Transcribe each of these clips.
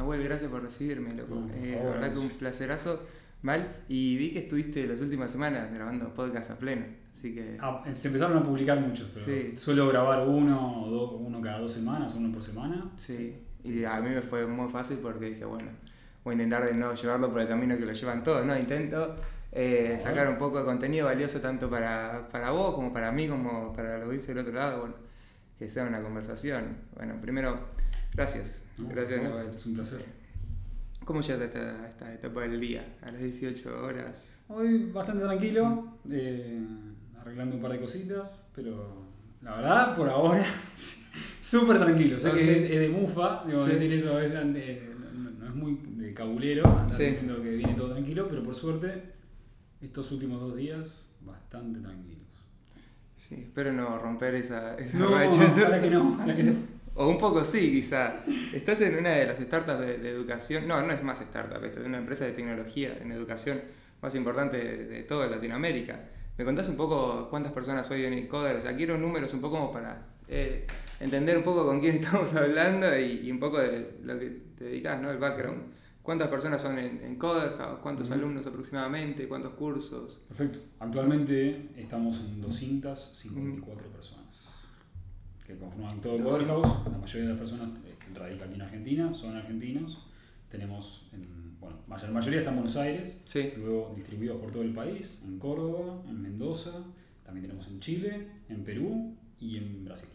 Nahuel, gracias por recibirme, loco. Eh, favor, la verdad que un placerazo. Mal. Y vi que estuviste las últimas semanas grabando podcast a pleno. Así que. Ah, se empezaron a publicar muchos, pero Sí. suelo grabar uno o dos, uno cada dos semanas, uno por semana. Sí. Y a mí me fue muy fácil porque dije, bueno, voy a intentar de no llevarlo por el camino que lo llevan todos, ¿no? Intento eh, sacar un poco de contenido valioso tanto para, para vos como para mí, como para lo que dice el otro lado, bueno, que sea una conversación. Bueno, primero, gracias. ¿no? Gracias, Noel. Es un placer. ¿Cómo llegas a esta, esta etapa del día? A las 18 horas. Hoy bastante tranquilo, eh, arreglando un par de cositas, pero la verdad, por ahora, súper tranquilo. Sé que es, es de mufa, digo, Sí. decir eso es, eh, no, no es muy de cabulero, andar Sí. diciendo que viene todo tranquilo, pero por suerte, estos últimos dos días, bastante tranquilos. Sí, espero no romper esa, esa No, racha, ojalá que no, ojalá que no. O un poco sí, quizá. Estás en una de las startups de, de educación. No, no es más startup, es una empresa de tecnología en educación más importante de, de toda Latinoamérica. ¿Me contás un poco cuántas personas hoy en Encoder? O sea, quiero números un poco como para eh, entender un poco con quién estamos hablando y, y un poco de lo que te dedicas, ¿no? El background. ¿Cuántas personas son en, en Coder? ¿Cuántos alumnos aproximadamente? ¿Cuántos cursos? Perfecto. Actualmente estamos en 254 personas que conforman todo el House. La mayoría de las personas eh, radica aquí en Argentina, son argentinos. Tenemos, en, bueno, la mayoría está en Buenos Aires, Sí. luego distribuidos por todo el país, en Córdoba, en Mendoza, también tenemos en Chile, en Perú y en Brasil.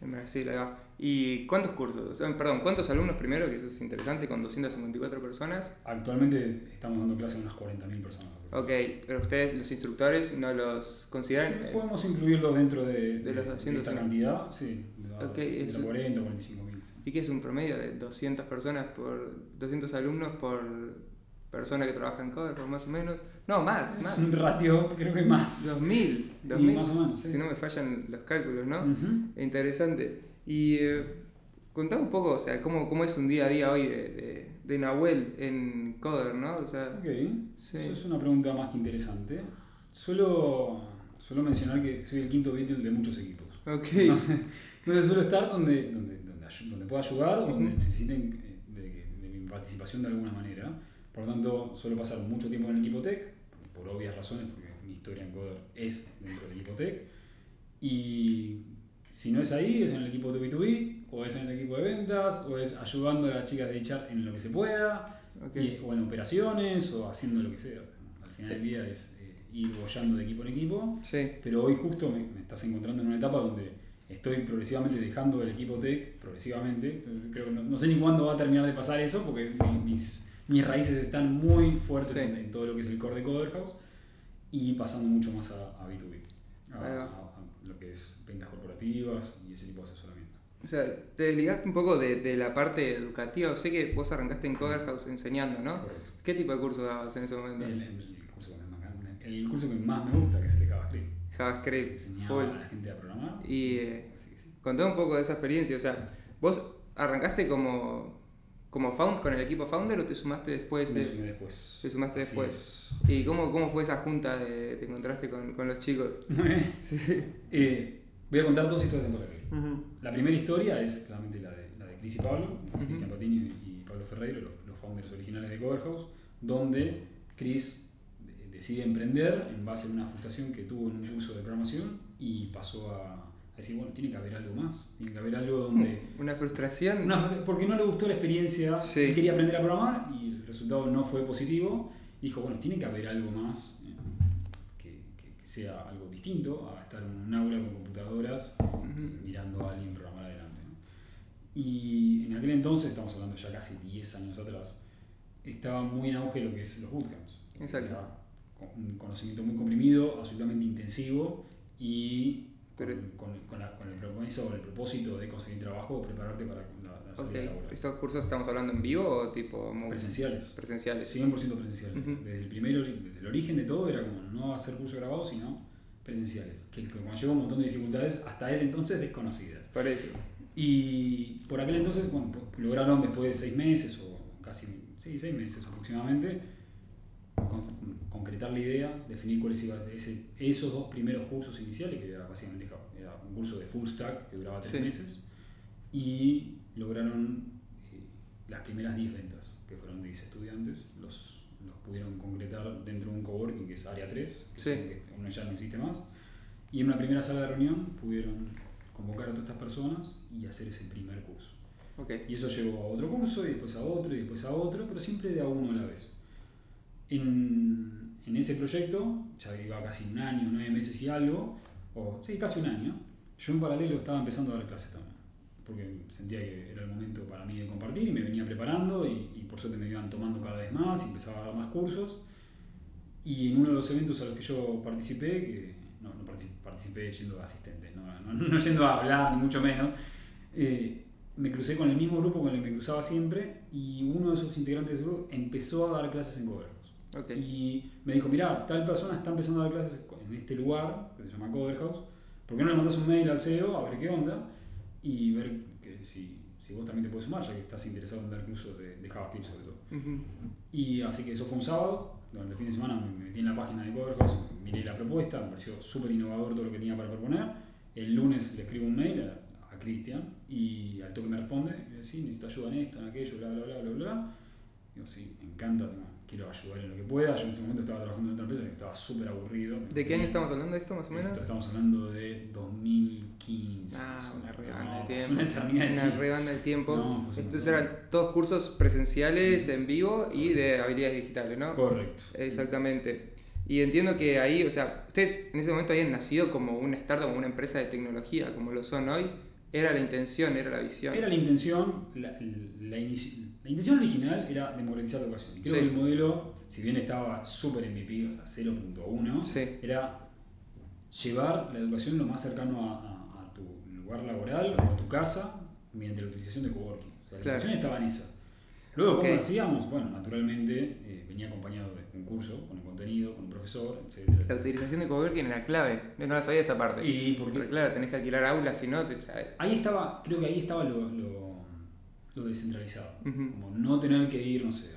En Brasil, ahí va. ¿Y cuántos cursos? Perdón, ¿cuántos alumnos primero? Que eso es interesante, con 254 personas. Actualmente estamos dando clase a unas 40.000 personas. Ok, pero ustedes, los instructores, no los consideran. eh, Podemos incluirlos dentro de, de los 200, esta cantidad, sí, de, la- Ok, de eso- la 40 o 45 mil. ¿Y qué es un promedio de 200 personas por. 200 alumnos por persona que trabaja en Coder, por más o menos? No, más, Es más. un ratio, creo que más. 2000, Y 2000. más o menos, sí. Si no me fallan los cálculos, ¿no? Interesante. Y eh, contame un poco, o sea, cómo, cómo es un día a día hoy de, de, de Nahuel en Coder, ¿no? O sea, Ok, Sí. eso es una pregunta más que interesante. Suelo, suelo mencionar que soy el quinto Beatle de muchos equipos. ok. Entonces, entonces suelo estar donde, donde, donde, donde pueda ayudar, o donde Ujú. necesiten eh, de, de mi participación de alguna manera. Por lo tanto, suelo pasar mucho tiempo en el equipo tech, por obvias razones, porque mi historia en Coder es dentro del equipo tech. Y si no es ahí, es en el equipo de B2B, o es en el equipo de ventas, o es ayudando a las chicas de HR en lo que se pueda, ok. y- o en operaciones, o haciendo lo que sea. Al final del día es eh, ir bollando de equipo en equipo. Sí, Pero hoy justo me, me estás encontrando en una etapa donde estoy progresivamente dejando el equipo tech, progresivamente. Creo no, no sé ni cuándo va a terminar de pasar eso, porque mi- mis, mis raíces están muy fuertes Sí. en, en todo lo que es el core de Coder House y pasando mucho más a, a B2B, a, que es ventas corporativas y ese tipo de asesoramiento. o sea, te desligaste un poco de, de la parte educativa. Sé que vos arrancaste en Coder House enseñando, ¿no? Correcto. ¿Qué tipo de curso dabas en ese momento? El, el- el curso que me- el curso que más me gusta, que es el de JavaScript. JavaScript, Enseñaba full. a la gente a programar. Y eh, sí. contame un poco de esa experiencia. O sea, ¿vos arrancaste como, como found, con el equipo founder o te sumaste después? Me de- sumé después. te sumaste Así después. es. ¿Y cómo, cómo fue esa junta de te encontraste con, con los chicos? Sí. Eh, voy a contar dos historias en paralelo. Ujú. La primera historia es claramente la de, la de Cris y Pablo, Ujú. Cristian Patini y Pablo Ferreiro, los, los founders originales de Cover House, donde Cris de- decide emprender en base a una frustración que tuvo en un curso de programación y pasó a, a decir, bueno, tiene que haber algo más, tiene que haber algo donde... Una frustración. Una porque no le gustó la experiencia, Sí. él quería aprender a programar y el resultado no fue positivo. Dijo, bueno, tiene que haber algo más eh, que, que- que sea algo distinto a estar en un aula con computadoras mirando a alguien programar adelante. ¿no? Y en aquel entonces, estamos hablando ya casi 10 años atrás, estaba muy en auge lo que es los bootcamps. Exacto. Era un conocimiento muy comprimido, absolutamente intensivo y Pero- con- con la- con el compromiso o el propósito de conseguir trabajo o prepararte para la, la salida Ok. laboral. ¿Estos cursos estamos hablando en vivo o tipo Presenciales. presenciales? 100% presenciales. Ujú. Desde el primero, desde el origen de todo era como no hacer curso grabado, sino presenciales. Que, que conlleva un montón de dificultades hasta ese entonces desconocidas. Por eso. Y por aquel entonces, bueno, lograron después de seis meses o casi, sí, seis meses aproximadamente, concretar la idea, definir cuáles iban a ser esos dos primeros cursos iniciales, que era básicamente era un curso de full stack que duraba tres Sí. meses, y lograron eh, las primeras 10 ventas, que fueron de 10 estudiantes, los, los pudieron concretar dentro de un coworking que es Área 3, que, Sí. es que uno ya no existe más. Y en una primera sala de reunión pudieron convocar a todas estas personas y hacer ese primer curso. Ok. Y eso llevó a otro curso, y después a otro, y después a otro, pero siempre de a uno a la vez. En, en ese proyecto, ya iba casi un año, nueve meses y algo, o sí, casi un año, yo en paralelo estaba empezando a dar clases también. Porque sentía que era el momento para mí de compartir y me venía preparando y, y por suerte me iban tomando cada vez más y empezaba a dar más cursos. Y en uno de los eventos a los que yo participé, que no, no partici- participé yendo de asistente, no, no, no yendo a hablar, ni mucho menos, eh, me crucé con el mismo grupo con el que me cruzaba siempre y uno de esos integrantes del grupo empezó a dar clases en Coverhouse. Ok. Y me dijo, mirá, tal persona está empezando a dar clases en este lugar, que se llama Coverhouse, ¿por qué no le mandas un mail al CEO a ver qué onda? Y ver que si, si vos también te puedes sumar, ya que estás interesado en dar cursos de, de JavaScript sobre todo. Y así que eso fue un sábado, durante el fin de semana me metí en la página de Coverhouse, miré la propuesta, me pareció súper innovador todo lo que tenía para proponer. El lunes le escribo un mail a, a Cristian y al toque me responde, sí, necesito ayuda en esto, en aquello, bla, bla, bla, bla, bla. Digo, sí, me encanta, quiero ayudar en lo que pueda. Yo en ese momento estaba trabajando en otra empresa que estaba súper aburrido. ¿De qué año estamos hablando de esto más o Esto menos? estamos hablando de 2015. Ah, una rebanda No, de tiempo. Una eternidad de Una tiempo. rebanda de tiempo. No, Estos eran todos cursos presenciales en vivo y de habilidades digitales, ¿no? Correcto. Exactamente. Y entiendo que ahí, o sea, ustedes en ese momento habían nacido como una startup, como una empresa de tecnología, como lo son hoy. Era la intención, era la visión. Era la intención, la, la, la intención original era democratizar la educación. Y Creo Sí. que el modelo, si bien estaba súper MVP, o sea, 0.1, Sí. era llevar la educación lo más cercano a, a- a tu lugar laboral o a tu casa mediante la utilización de coworking. O sea, la Claro. educación estaba en esa. Luego, ¿cómo Ok. lo hacíamos? Bueno, naturalmente eh, venía acompañado de un curso, con el contenido, con un profesor, etc. La utilización de coworking era clave. Yo no la sabía esa parte. Y porque Porque claro, tenés que alquilar aulas, si no, te... sabes. ahí estaba, creo que ahí estaba lo, lo, lo descentralizado. Ujú. Como no tener que ir, no sé,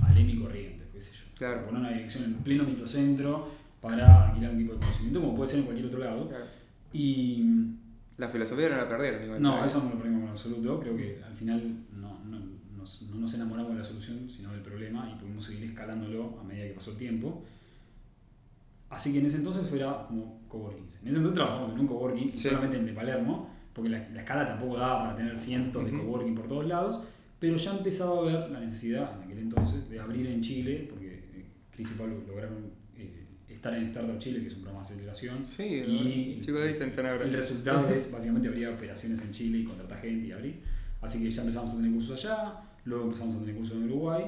a, Lemi Corrientes, qué sé yo. Claro. Poner una dirección en pleno microcentro para alquilar un tipo de conocimiento, como puede ser en cualquier otro lado. Claro. Y La filosofía no la perdieron no, eso no lo perdimos en absoluto. Creo que al final no, no, nos, no nos enamoramos de la solución, sino del problema y pudimos seguir escalándolo a medida que pasó el tiempo. Así que en ese entonces era como coworking. En ese entonces trabajamos en un coworking, Sí. solamente en de Palermo, porque la, la escala tampoco daba para tener cientos de coworking por todos lados, pero ya empezaba a ver la necesidad en aquel entonces de abrir en Chile, porque eh, Chris y Pablo lograron eh, estar en Startup Chile, que es un programa de aceleración, Sí, Y- están ahora. el resultado es básicamente abrir operaciones en Chile y contratar gente y abrir. Así que ya empezamos a tener cursos allá, luego empezamos a tener cursos en Uruguay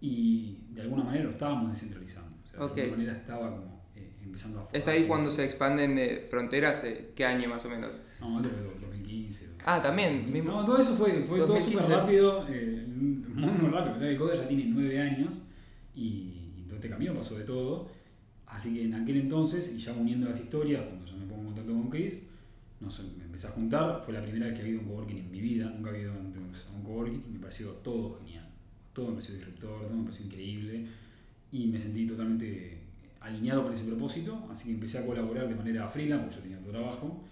y de alguna manera lo estábamos descentralizando. O sea. De alguna manera estaba como eh, empezando a. Está ahí cuando se expanden de fronteras, eh, ¿qué año más o menos? No, fue 2015. Ah, también, mismo. No, todo eso fue, fue todo 2015. súper rápido, eh, muy, muy rápido. El Coder ya tiene nueve años y, y todo este camino pasó de todo. Así que en aquel entonces, y ya uniendo las historias, cuando yo me pongo en contacto con Chris, nos me empecé a juntar. Fue la primera vez que había un coworking en mi vida. Nunca había ido antes a un coworking y me pareció todo genial. Todo me pareció disruptor, todo me pareció increíble. Y me sentí totalmente alineado con ese propósito. Así que empecé a colaborar de manera freelance, porque yo tenía otro trabajo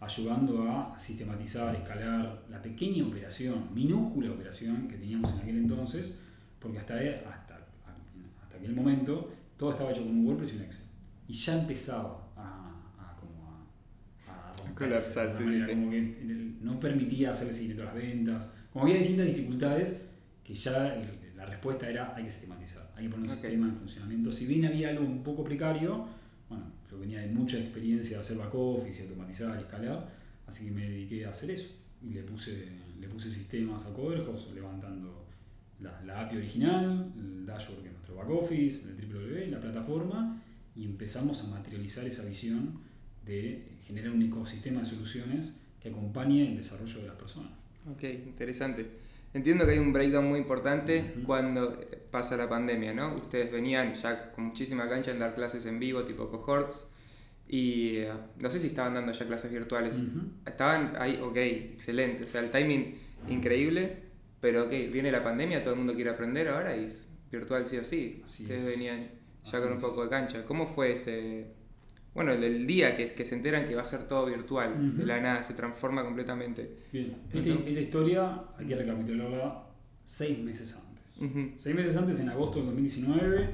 ayudando a sistematizar, escalar la pequeña operación, minúscula operación que teníamos en aquel entonces, porque hasta, hasta, hasta aquel momento todo estaba hecho con un WordPress y un Excel. Y ya empezaba a, a como a, a romperse Colapsar, sí, sí. como que no permitía hacer el seguimiento de las ventas, como había distintas dificultades que ya la respuesta era hay que sistematizar, hay que poner un Ok. sistema en funcionamiento. Si bien había algo un poco precario, bueno, venía de mucha experiencia de hacer back office automatizar escalar, así que me dediqué a hacer eso. Y le puse, le puse sistemas a Coverhouse, levantando la, la API original, el dashboard que es nuestro back office, el www, la plataforma, y empezamos a materializar esa visión de generar un ecosistema de soluciones que acompañe el desarrollo de las personas. Ok, interesante. Entiendo que hay un breakdown muy importante cuando pasa la pandemia, ¿no? Ustedes venían ya con muchísima cancha en dar clases en vivo, tipo cohorts, y eh, no sé si estaban dando ya clases virtuales. Estaban ahí, ok, excelente. O sea, el timing increíble, pero ok, viene la pandemia, todo el mundo quiere aprender ahora y es virtual sí o sí. Así Ustedes es. venían ya Así con un poco de cancha. ¿Cómo fue ese, bueno, el, el día que, que se enteran que va a ser todo virtual? De la nada, se transforma completamente. Bien, Este- esa historia hay que recapitularla seis meses antes. Seis meses antes, en agosto del 2019,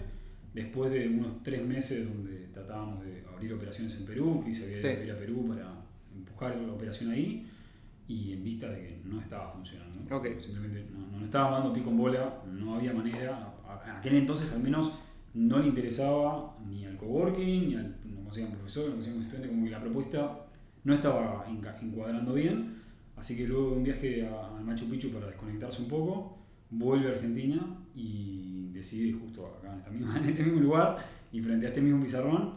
después de unos tres meses donde tratábamos de abrir operaciones en Perú, Cris había ido Sí. a ir a Perú para empujar la operación ahí, y en vista de que no estaba funcionando. Simplemente no, no estaba dando pico en bola, no había manera. A, a aquel entonces al menos no le interesaba ni al coworking, ni al no conseguían profesor, no conseguían estudiante, como que la propuesta no estaba encuadrando bien. Así que luego de un viaje a, Machu Picchu para desconectarse un poco, vuelve a Argentina y decide justo acá en, esta misma- en este mismo lugar y frente a este mismo pizarrón,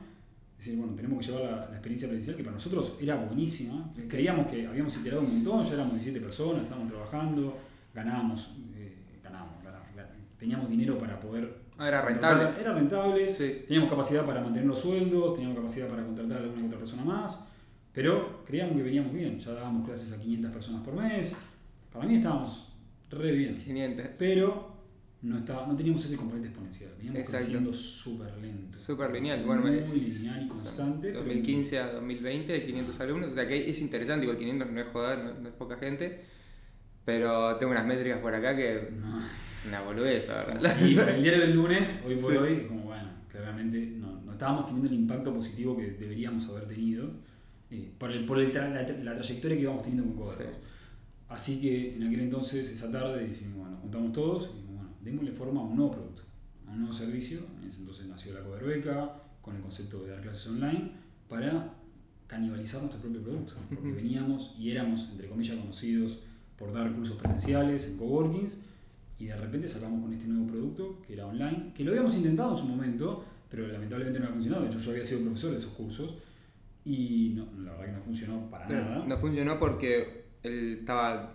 decir, bueno, tenemos que llevar la, la experiencia presencial que para nosotros era buenísima. Creíamos que habíamos iterado un montón, ya éramos 17 personas, estábamos trabajando, ganábamos, eh, ganábamos, ganábamos, ganábamos. teníamos dinero para poder... Ah, era rentable. Era rentable, Sí. teníamos capacidad para mantener los sueldos, teníamos capacidad para contratar a alguna otra persona más, pero creíamos que veníamos bien, ya dábamos clases a 500 personas por mes, para mí estábamos re bien, 500. pero no, estaba, no teníamos ese componente exponencial, veníamos Exacto. creciendo súper lento. Súper lineal. Bueno, muy es- lineal y constante. pero- 2015 a 2020, 500 alumnos. O sea que es interesante, igual 500 no es joder, no, no es poca gente. Pero tengo unas métricas por acá que No. Una boludez, la verdad. Y el diario del lunes, hoy por Sí. hoy, es como bueno, claramente no, no estábamos teniendo el impacto positivo que deberíamos haber tenido eh, por, el, por el tra- la, tra- la trayectoria que íbamos teniendo con Cover. Sí. Así que en aquel entonces, esa tarde, dijimos, bueno, nos juntamos todos y bueno, démosle forma a un nuevo producto, a un nuevo servicio. En ese entonces nació la Cover Beca con el concepto de dar clases online para canibalizar nuestro propio producto. Porque veníamos y éramos, entre comillas, conocidos por dar cursos presenciales en coworkings y de repente sacamos con este nuevo producto que era online, que lo habíamos intentado en su momento, pero lamentablemente no había funcionado. De hecho, yo había sido profesor de esos cursos y no, la verdad que no funcionó para Pero nada. no funcionó porque él estaba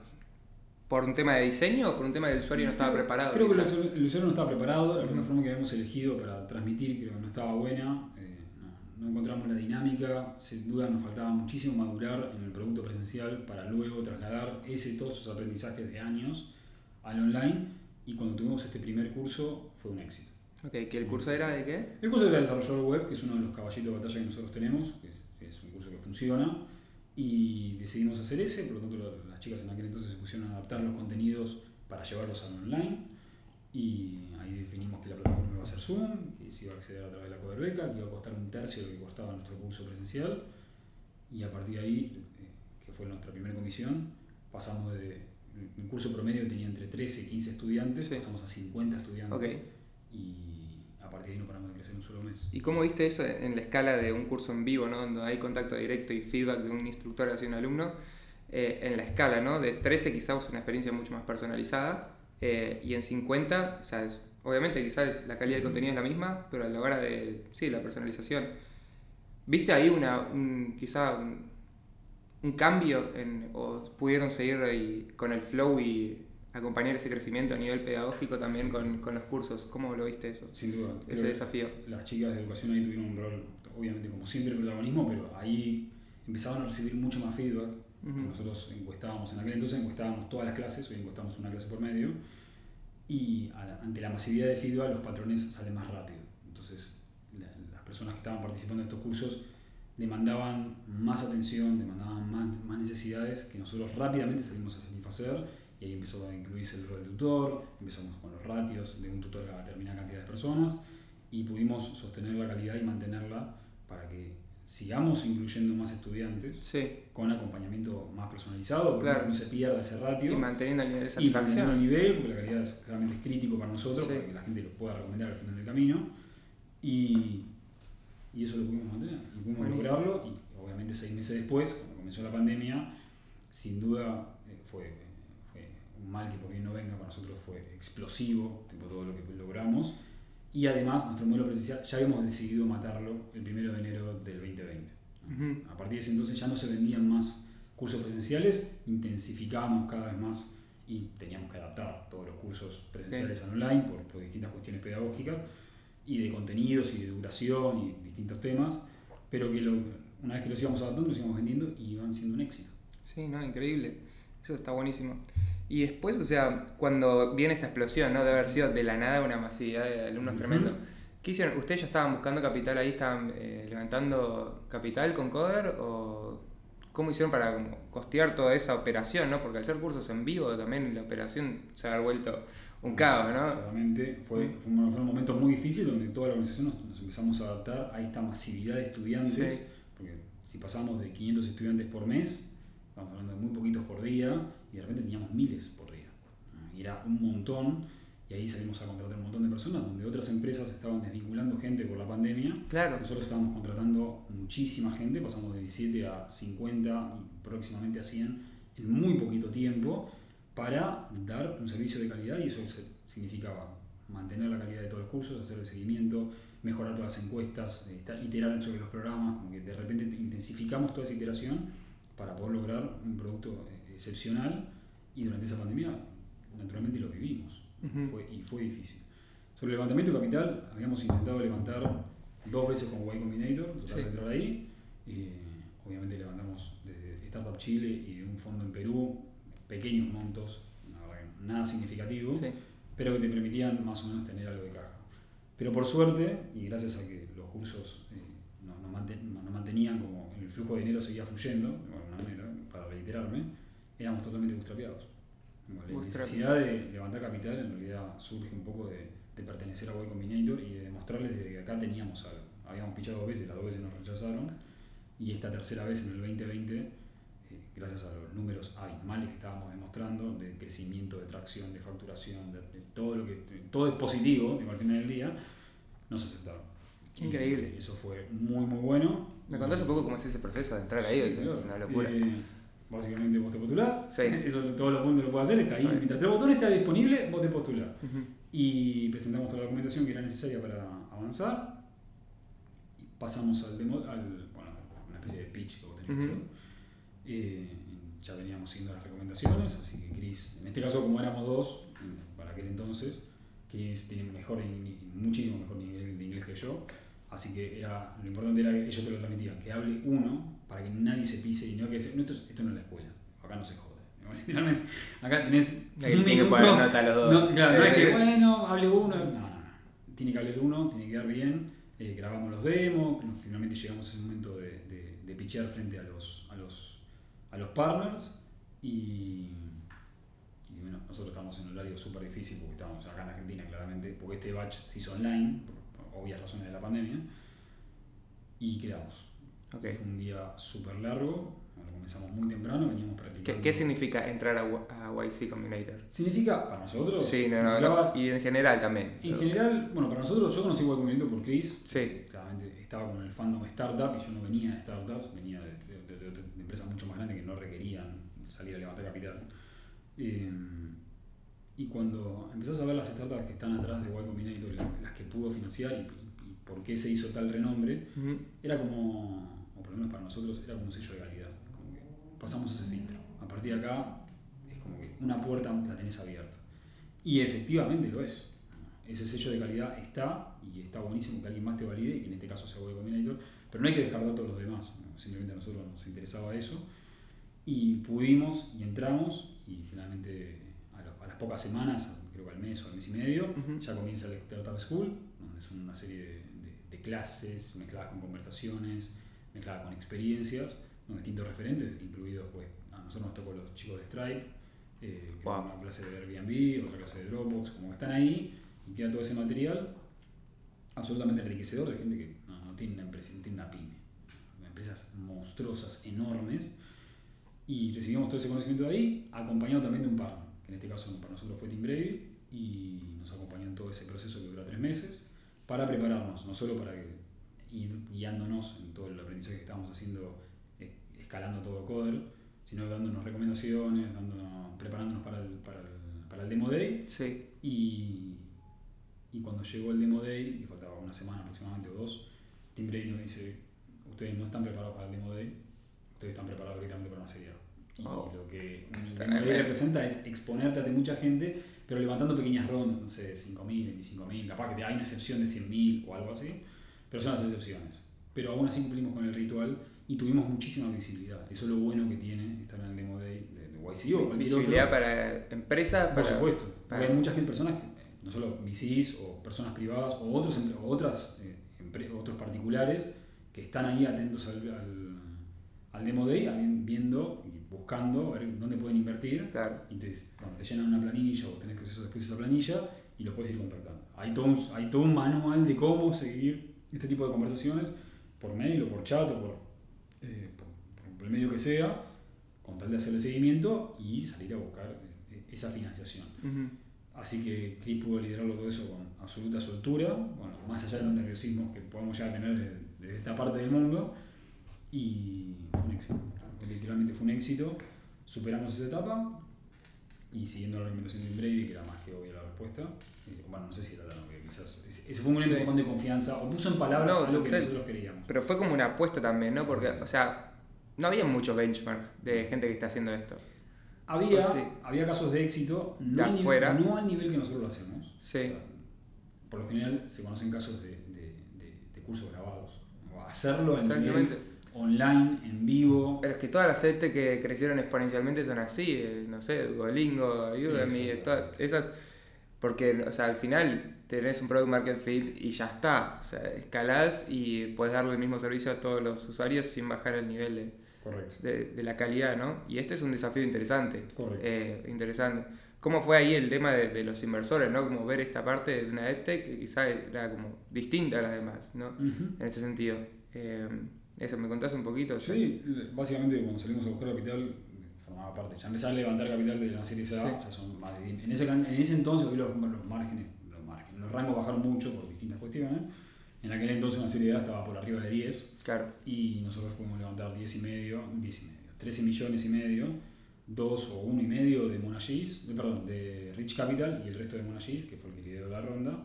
por un tema de diseño o por un tema del usuario no estaba Creo- preparado. Creo que el quizás. usuario, el usuario no estaba preparado, la plataforma que habíamos elegido para transmitir creo que no estaba buena, eh, no, no encontramos la dinámica, sin duda nos faltaba muchísimo madurar en el producto presencial para luego trasladar ese, todos esos aprendizajes de años al online y cuando tuvimos este primer curso fue un éxito. Ok, que el curso era de qué? El curso de desarrollador web, que es uno de los caballitos de batalla que nosotros tenemos, que es, es un curso que funciona, y decidimos hacer ese, por lo tanto las chicas en aquel entonces se pusieron a adaptar los contenidos para llevarlos al online, y ahí definimos que la plataforma iba a ser Zoom, que se iba a acceder a través de la Cover Beca, que iba a costar un tercio de lo que costaba nuestro curso presencial, y a partir de ahí, eh, que fue nuestra primera comisión, pasamos de... Un curso promedio tenía entre 13 y 15 estudiantes, Sí. pasamos a 50 estudiantes y a partir de ahí no paramos de crecer un solo mes. ¿Y cómo viste eso en la escala de un curso en vivo, ¿no? donde hay contacto directo y feedback de un instructor hacia un alumno? Eh, en la escala, ¿no? De 13 quizás una experiencia mucho más personalizada eh, y en 50, o sea, es- obviamente quizás la calidad de contenido es la misma, pero a la hora de, sí, la personalización. ¿Viste ahí una, un, quizá un, un cambio en, o pudieron seguir ahí con el flow y acompañar ese crecimiento a nivel pedagógico también con, con los cursos? ¿Cómo lo viste eso? Sin duda. Ese desafío. Las chicas de educación ahí tuvieron un rol, obviamente, como siempre, protagonismo, pero ahí empezaban a recibir mucho más feedback. Ujú. Nosotros encuestábamos, en aquel entonces encuestábamos todas las clases, hoy encuestamos una clase por medio, y la- ante la masividad de feedback los patrones salen más rápido. Entonces, la- las personas que estaban participando en estos cursos demandaban más atención, demandaban más, más necesidades que nosotros rápidamente salimos a satisfacer y ahí empezó a incluirse el rol de tutor, empezamos con los ratios de un tutor a determinada cantidad de personas y pudimos sostener la calidad y mantenerla para que sigamos incluyendo más estudiantes Sí, con acompañamiento más personalizado, para Claro. que no se pierda ese ratio y manteniendo el nivel de y manteniendo el satisfacción. nivel, porque la calidad es, claramente es crítico para nosotros, Sí. para que la gente lo pueda recomendar al final del camino. Y, y eso lo pudimos mantener, y pudimos Buenísimo. lograrlo. Y obviamente seis meses después, cuando comenzó la pandemia, sin duda eh, fue, fue un mal que por bien no venga, para nosotros fue explosivo, tipo todo lo que logramos. Y además, nuestro modelo presencial ya habíamos decidido matarlo el primero de enero del 2020. Ujú. A partir de ese entonces ya no se vendían más cursos presenciales, intensificábamos cada vez más y teníamos que adaptar todos los cursos presenciales al online por, por distintas cuestiones pedagógicas y de contenidos y de duración y distintos temas, pero que lo- una vez que los íbamos adaptando, los íbamos vendiendo y iban siendo un éxito. Sí, no, increíble. Eso está buenísimo. Y después, o sea, cuando viene esta explosión, ¿no? De haber sido de la nada una masividad de alumnos tremendo. ¿Qué hicieron? ¿Ustedes ya estaban buscando capital ahí? ¿Estaban eh, levantando capital con Coder? ¿O ¿Cómo hicieron para como, costear toda esa operación, ¿no? Porque al hacer cursos en vivo también la operación se ha vuelto un caos, ¿no? Claramente fue, fue un- fueron momentos muy difíciles donde toda la organización nos, nos empezamos a adaptar a esta masividad de estudiantes, Sí. porque si pasamos de 500 estudiantes por mes, estamos hablando de muy poquitos por día, y de repente teníamos miles por día. Y era un montón, y ahí salimos a contratar un montón de personas, donde otras empresas estaban desvinculando gente por la pandemia. Claro. Nosotros estábamos contratando muchísima gente, pasamos de 17 a 50 y próximamente a 100 en muy poquito tiempo para dar un servicio de calidad y eso significaba mantener la calidad de todos los cursos, hacer el seguimiento, mejorar todas las encuestas, eh, iterar sobre los programas, como que de repente intensificamos toda esa iteración para poder lograr un producto eh, excepcional y durante esa pandemia naturalmente lo vivimos Ujú. fue, y fue difícil. Sobre el levantamiento de capital, habíamos intentado levantar dos veces con Y Combinator, tratar Sí. de entrar ahí. Eh, obviamente levantamos de Startup Chile y de un fondo en Perú, pequeños montos, la verdad que nada significativo, Sí. pero que te permitían más o menos tener algo de caja. Pero por suerte, y gracias a que los cursos eh, nos, nos manten- nos mantenían como el flujo de dinero seguía fluyendo, de alguna manera, para reiterarme, éramos totalmente bootstrapeados. Bueno, La necesidad de levantar capital en realidad surge un poco de, de pertenecer a Y Combinator y de demostrarles de que acá teníamos algo. Habíamos pichado dos veces, las dos veces nos rechazaron, y esta tercera vez en el 2020, eh, gracias a los números abismales que estábamos demostrando, de crecimiento, de tracción, de facturación, de, de todo lo que todo es positivo, digo, al final del día, nos aceptaron. Qué increíble. Y eso fue muy, muy bueno. ¿Me contás un poco cómo es ese proceso de entrar ahí? Sí, es, claro. es una locura. Eh, básicamente vos te postulás, Sí. eso todo el mundo lo puede hacer, está ahí. Right. Mientras el botón está disponible, vos te postulás. Ujú. Y presentamos toda la documentación que era necesaria para avanzar. Y pasamos al demo, al, bueno, una especie de pitch que vos tenés que Ujú. hacer. Eh, ya veníamos siguiendo las recomendaciones, así que Chris, en este caso como éramos dos, mm, para aquel entonces, Chris tiene mejor, muchísimo mejor nivel de inglés que yo, así que era, lo importante era que ellos te lo transmitían, que hable uno para que nadie se pise y no que se, no, esto, es- esto no es la escuela, acá no se jode. Literalmente, acá tenés Ahí un que minuto- poner nota a los dos. no, claro, no es que, bueno, hable uno. No, no, no. Tiene que hablar uno, tiene que quedar bien. Eh, grabamos los demos, finalmente llegamos a ese momento de, de, de pitchear frente a los, a los, a los partners. Y, y bueno, nosotros estábamos en un horario súper difícil porque estábamos acá en Argentina, claramente, porque este batch se hizo online, por, por obvias razones de la pandemia. Y quedamos. ok. Fue un día súper largo, bueno, comenzamos muy temprano, veníamos practicando. ¿Qué, qué significa entrar a, Y- a YC Combinator? Significa, para nosotros, Sí, no, no, no, y en general también. En general, bueno, para nosotros, yo conocí Igual Combinator por Chris. Sí. Claramente estaba con el fandom startup y yo no venía de startups, venía de, de- de- de empresas mucho más grandes que no requerían salir a levantar capital. Eh, y cuando empezás a ver las startups que están atrás de Y Combinator, las, las que pudo financiar y, y por qué se hizo tal renombre, Ujú. era como, o por lo menos para nosotros, era como un sello de calidad. Como que pasamos ese filtro. A partir de acá, es como que una puerta la tenés abierta. Y efectivamente lo es. Ese sello de calidad está y está buenísimo que alguien más te valide, y que en este caso sea Web Combinator, pero no hay que descartar todos los demás. Simplemente a nosotros nos interesaba eso. Y pudimos y entramos, y finalmente a, lo- a las pocas semanas, creo que al mes o al mes y medio, ya comienza el Startup School, donde son una serie de, de- de clases mezcladas con conversaciones, mezcladas con experiencias, con distintos referentes, incluidos, pues, a nosotros nos tocó los chicos de Stripe, eh, que Wow. una clase de Airbnb, otra clase de Dropbox, como que están ahí, y queda todo ese material absolutamente enriquecedor de gente que no, no tiene una empresa, no tiene una pyme, empresas monstruosas, enormes, y recibimos todo ese conocimiento de ahí, acompañado también de un partner, que en este caso para nosotros fue Tim Brady, y nos acompañó en todo ese proceso que dura tres meses, para prepararnos, no solo para ir guiándonos en todo el aprendizaje que estábamos haciendo, eh, escalando todo Coder, sino dándonos recomendaciones, dándonos, preparándonos para el, para, el, para el Demo Day, Sí. y, y cuando llegó el Demo Day, y faltaba una semana aproximadamente o dos, Tim Brady nos dice, ustedes no están preparados para el Demo Day, ustedes están preparados directamente para una serie A". Y Oh. lo que Day representa es exponerte ante mucha gente, pero levantando pequeñas rondas, no sé, 5.000, 25.000, capaz que te- hay una excepción de 100.000 o algo así, pero son las excepciones. Pero aún así cumplimos con el ritual y tuvimos muchísima visibilidad. Eso es lo bueno que tiene estar en el Demo Day de, de YC o Visibilidad otro. para empresas, Por para... supuesto, para- hay mucha gente, personas, que, eh, no solo VCs o personas privadas o otros, empre- o otras, eh, otros particulares que están ahí atentos al, al- al Demo Day viendo y buscando a ver dónde pueden invertir. Claro. Y te, bueno, te llenan una planilla o tenés que hacer después esa planilla y los puedes ir contactando. Hay todo, un, hay todo un manual de cómo seguir este tipo de conversaciones por mail o por chat o por, eh, por, el medio que sea, con tal de hacerle seguimiento y salir a buscar eh, esa financiación. Así que Chris pudo liderarlo todo eso con absoluta soltura, bueno, más allá de los nerviosismos que podemos ya tener desde, esta parte del mundo, y fue un éxito. Literalmente fue un éxito. Superamos esa etapa y siguiendo la recomendación de Brady, que era más que obvia la respuesta, eh, bueno, no sé si era tan obvia, quizás. Ese fue un empujón de confianza, o puso en palabras lo que nosotros queríamos. Pero fue como una apuesta también, ¿no? Porque, o sea, no había muchos benchmarks de gente que está haciendo esto. Había, pues había casos de éxito, no, al nivel, no, al nivel que nosotros lo hacemos. Sí. por lo general se conocen casos de, de, de, cursos grabados. hacerlo en nivel online, en vivo. Pero es que todas las sedes que crecieron exponencialmente son así, eh, no sé, Duolingo, Udemy, todas esas, porque o sea, al final tenés un product market fit y ya está, o sea, escalás y puedes darle el mismo servicio a todos los usuarios sin bajar el nivel de, Correcto. De, la calidad, ¿no? Y este es un desafío interesante. Correcto. Eh, interesante. ¿Cómo fue ahí el tema de, los inversores, ¿no? Como ver esta parte de una EdTech que quizá era como distinta a las demás, ¿no? En este sentido. Eh, eso, ¿me contás un poquito? Sí, básicamente cuando salimos a buscar capital, formaba parte. Ya empezar a levantar capital de la serie A, ya son más de En ese, en ese entonces, hoy los, márgenes, los márgenes, los rangos bajaron mucho por distintas cuestiones. En aquel entonces una serie A estaba por arriba de 10. Claro. Y nosotros pudimos levantar 10 y medio, 10 y medio, 13 millones y medio, 2 o 1 y medio de Monagis, perdón, de Rich Capital y el resto de Monagis, que fue el que lideró la ronda.